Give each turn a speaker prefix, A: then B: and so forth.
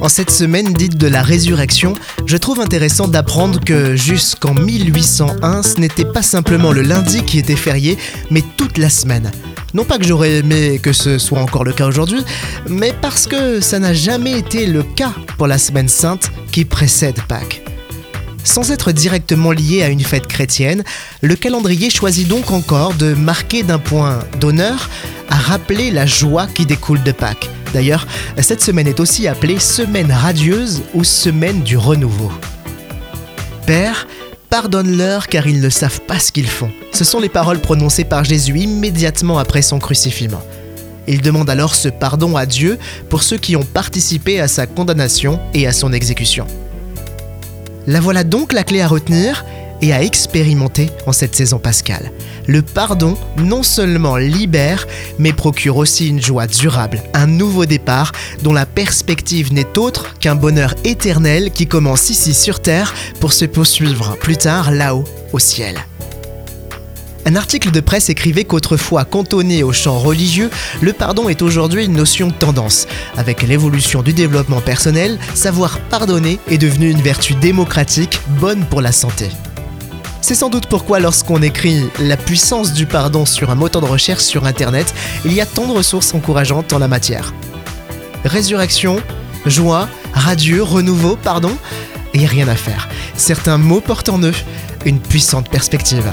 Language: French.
A: En cette semaine dite de la résurrection, je trouve intéressant d'apprendre que jusqu'en 1801, ce n'était pas simplement le lundi qui était férié, mais toute la semaine. Non pas que j'aurais aimé que ce soit encore le cas aujourd'hui, mais parce que ça n'a jamais été le cas pour la semaine sainte qui précède Pâques. Sans être directement lié à une fête chrétienne, le calendrier choisit donc encore de marquer d'un point d'honneur à rappeler la joie qui découle de Pâques. D'ailleurs, cette semaine est aussi appelée semaine radieuse ou semaine du renouveau. Père, pardonne-leur car ils ne savent pas ce qu'ils font. Ce sont les paroles prononcées par Jésus immédiatement après son crucifixion. Il demande alors ce pardon à Dieu pour ceux qui ont participé à sa condamnation et à son exécution. La voilà donc la clé à retenir et à expérimenter en cette saison pascale. Le pardon non seulement libère, mais procure aussi une joie durable, un nouveau départ dont la perspective n'est autre qu'un bonheur éternel qui commence ici sur Terre pour se poursuivre plus tard là-haut, au ciel. Un article de presse écrivait qu'autrefois cantonné au champ religieux, le pardon est aujourd'hui une notion de tendance. Avec l'évolution du développement personnel, savoir pardonner est devenu une vertu démocratique bonne pour la santé. C'est sans doute pourquoi lorsqu'on écrit la puissance du pardon sur un moteur de recherche sur Internet, il y a tant de ressources encourageantes en la matière. Résurrection, joie, radieux, renouveau, pardon, et rien à faire. Certains mots portent en eux une puissante perspective.